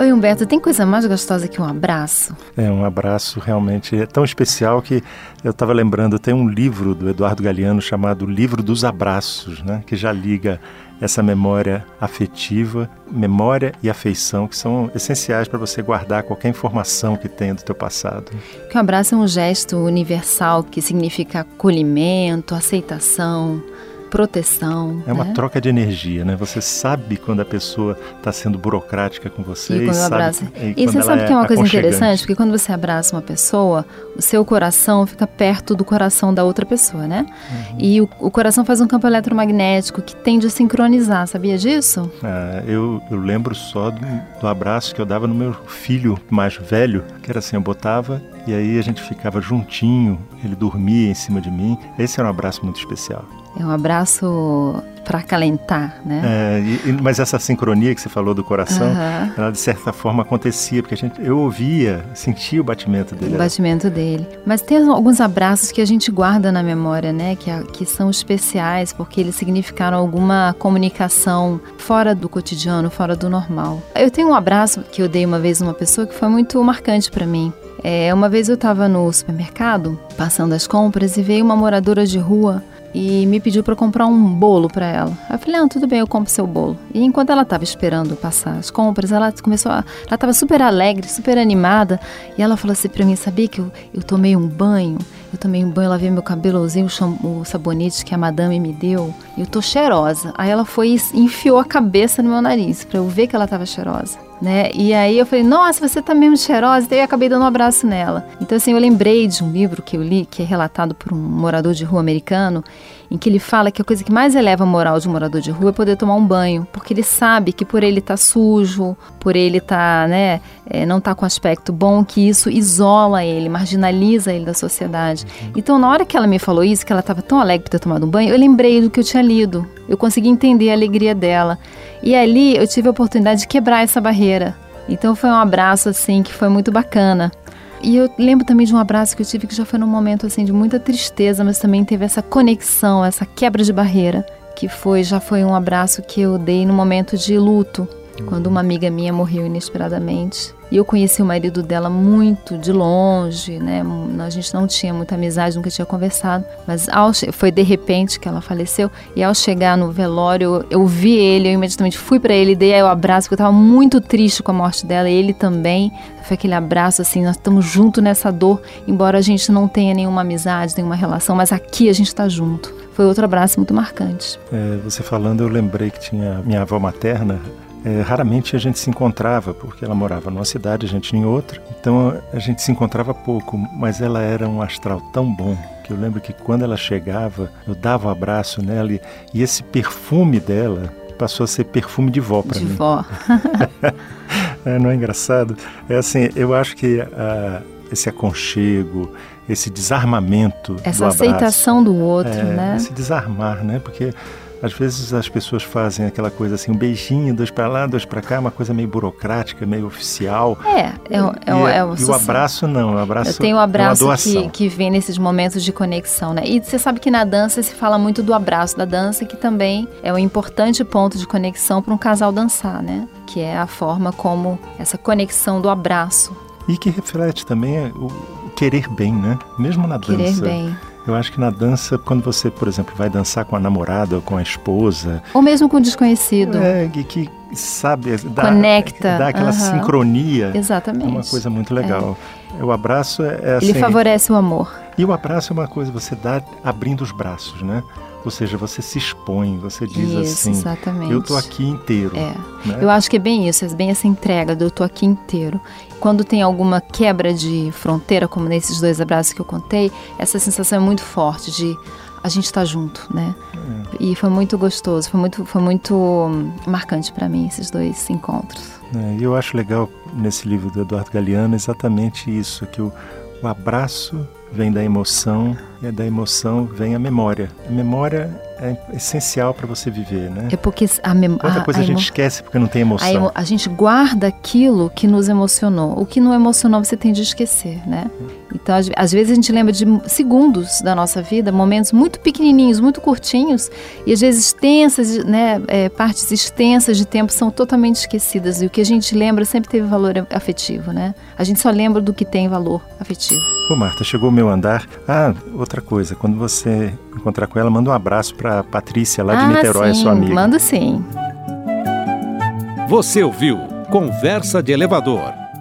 Oi, Humberto, tem coisa mais gostosa que um abraço? É, um abraço realmente é tão especial que eu estava lembrando, tem um livro do Eduardo Galeano chamado Livro dos Abraços, né, que já liga essa memória afetiva, memória e afeição, que são essenciais para você guardar qualquer informação que tenha do teu passado. Que o abraço é um gesto universal que significa acolhimento, aceitação, proteção. É uma né? troca de energia, né? Você sabe quando a pessoa está sendo burocrática com você e, e, quando sabe, abraça. e, e você sabe é que é uma coisa interessante? Porque quando você abraça uma pessoa, o seu coração fica perto do coração da outra pessoa, né? Uhum. E o, o, coração faz um campo eletromagnético que tende a sincronizar, sabia disso? Ah, eu, eu lembro só do, do abraço que eu dava no meu filho mais velho, que era assim, eu botava e aí a gente ficava juntinho, ele dormia em cima de mim. Esse era um abraço muito especial. É um abraço para acalentar, né? É, e, mas essa sincronia que você falou do coração, Uhum. ela de certa forma acontecia, porque a gente, eu ouvia, sentia o batimento dele. O batimento dele. Mas tem alguns abraços que a gente guarda na memória, né? Que, a- que são especiais porque eles significaram alguma comunicação fora do cotidiano, fora do normal. Eu tenho um abraço que eu dei uma vez numa pessoa que foi muito marcante para mim. É, uma vez eu estava no supermercado, passando as compras, e veio uma moradora de rua e me pediu para comprar um bolo para ela. Eu falei, não, tudo bem, eu compro seu bolo. E enquanto ela estava esperando passar as compras, ela começou a... Ela estava super alegre, super animada. E ela falou assim para mim, sabia que eu, eu tomei um banho? Eu tomei um banho, lavei meu cabelo, usei o, o sabonete que a madame me deu. Eu tô cheirosa. Aí ela foi e enfiou a cabeça no meu nariz para eu ver que ela estava cheirosa. Né? E aí eu falei, nossa, você tá mesmo cheirosa. E aí eu acabei dando um abraço nela. Então, assim, eu lembrei de um livro que eu li, que é relatado por um morador de rua americano, em que ele fala que a coisa que mais eleva a moral de um morador de rua é poder tomar um banho, porque ele sabe que por ele estar sujo, por ele estar, né, é, não estar com aspecto bom, que isso isola ele, marginaliza ele da sociedade. Então, na hora que ela me falou isso, que ela estava tão alegre por ter tomado um banho, eu lembrei do que eu tinha lido. Eu consegui entender a alegria dela. E ali eu tive a oportunidade de quebrar essa barreira. Então foi um abraço assim que foi muito bacana. E eu lembro também de um abraço que eu tive que já foi num momento assim de muita tristeza, mas também teve essa conexão, essa quebra de barreira, que foi já foi um abraço que eu dei no momento de luto, quando uma amiga minha morreu inesperadamente. E eu conheci o marido dela muito de longe, né? A gente não tinha muita amizade, nunca tinha conversado. Mas ao foi de repente que ela faleceu. E ao chegar no velório, eu, eu vi ele, eu imediatamente fui para ele, dei o abraço, porque eu estava muito triste com a morte dela, ele também. Foi aquele abraço assim, nós estamos juntos nessa dor, embora a gente não tenha nenhuma amizade, nenhuma relação, mas aqui a gente está junto. Foi outro abraço muito marcante. É, você falando, eu lembrei que tinha minha avó materna. É, raramente a gente se encontrava, porque ela morava numa cidade, a gente em outra. Então a gente se encontrava pouco, mas ela era um astral tão bom que eu lembro que quando ela chegava, eu dava um abraço nela e, e esse perfume dela passou a ser perfume de vó para De mim. vó. É, não é engraçado? É assim, eu acho que ah, esse aconchego, esse desarmamento Essa do abraço, aceitação do outro, é, né? esse desarmar, né? Porque às vezes as pessoas fazem aquela coisa assim, um beijinho, dois para lá, dois para cá, uma coisa meio burocrática, meio oficial. É, é, é, e, o- é, e o abraço não, o abraço Eu tenho o é abraço que, que vem nesses momentos de conexão, né? E você sabe que na dança se fala muito do abraço da dança, que também é um importante ponto de conexão para um casal dançar, né? Que é a forma como essa conexão do abraço, E que reflete também o querer bem, né? Mesmo na dança. querer bem. Eu acho que na dança, quando você, por exemplo, vai dançar com a namorada ou com a esposa, Ou mesmo com o desconhecido. É, que sabe, dá, Conecta, dá aquela sincronia. Exatamente. É uma coisa muito legal. O abraço é, é assim. Ele favorece o amor. E o abraço é uma coisa, você dá abrindo os braços, né? Ou seja, você se expõe, você diz Isso, assim, exatamente. eu tô aqui inteiro. É. né? Eu acho que é bem isso, é bem essa entrega do eu tô aqui inteiro. Quando tem alguma quebra de fronteira, como nesses dois abraços que eu contei, essa sensação é muito forte de a gente tá junto, né? É. E foi muito gostoso, foi muito, foi muito hum, marcante para mim esses dois encontros. É, E eu acho legal nesse livro do Eduardo Galeano exatamente isso, que o, o abraço vem da emoção e da emoção vem a memória. A memória é essencial para você viver, né? É porque a memória. Quanta coisa a, gente esquece porque não tem emoção. A, emo a, gente guarda aquilo que nos emocionou. O que não emocionou você tem de esquecer, né? Então, às vezes a gente lembra de segundos da nossa vida, momentos muito pequenininhos, muito curtinhos, e às vezes extensas, né, é, partes extensas de tempo são totalmente esquecidas. E o que a gente lembra sempre teve valor afetivo, né? A gente só lembra do que tem valor afetivo. Ô Marta, chegou o meu andar. Ah, outra coisa, quando você encontrar com ela, manda um abraço para Patrícia lá de ah, Niterói, sim, sua amiga. Manda sim. Você ouviu Conversa de Elevador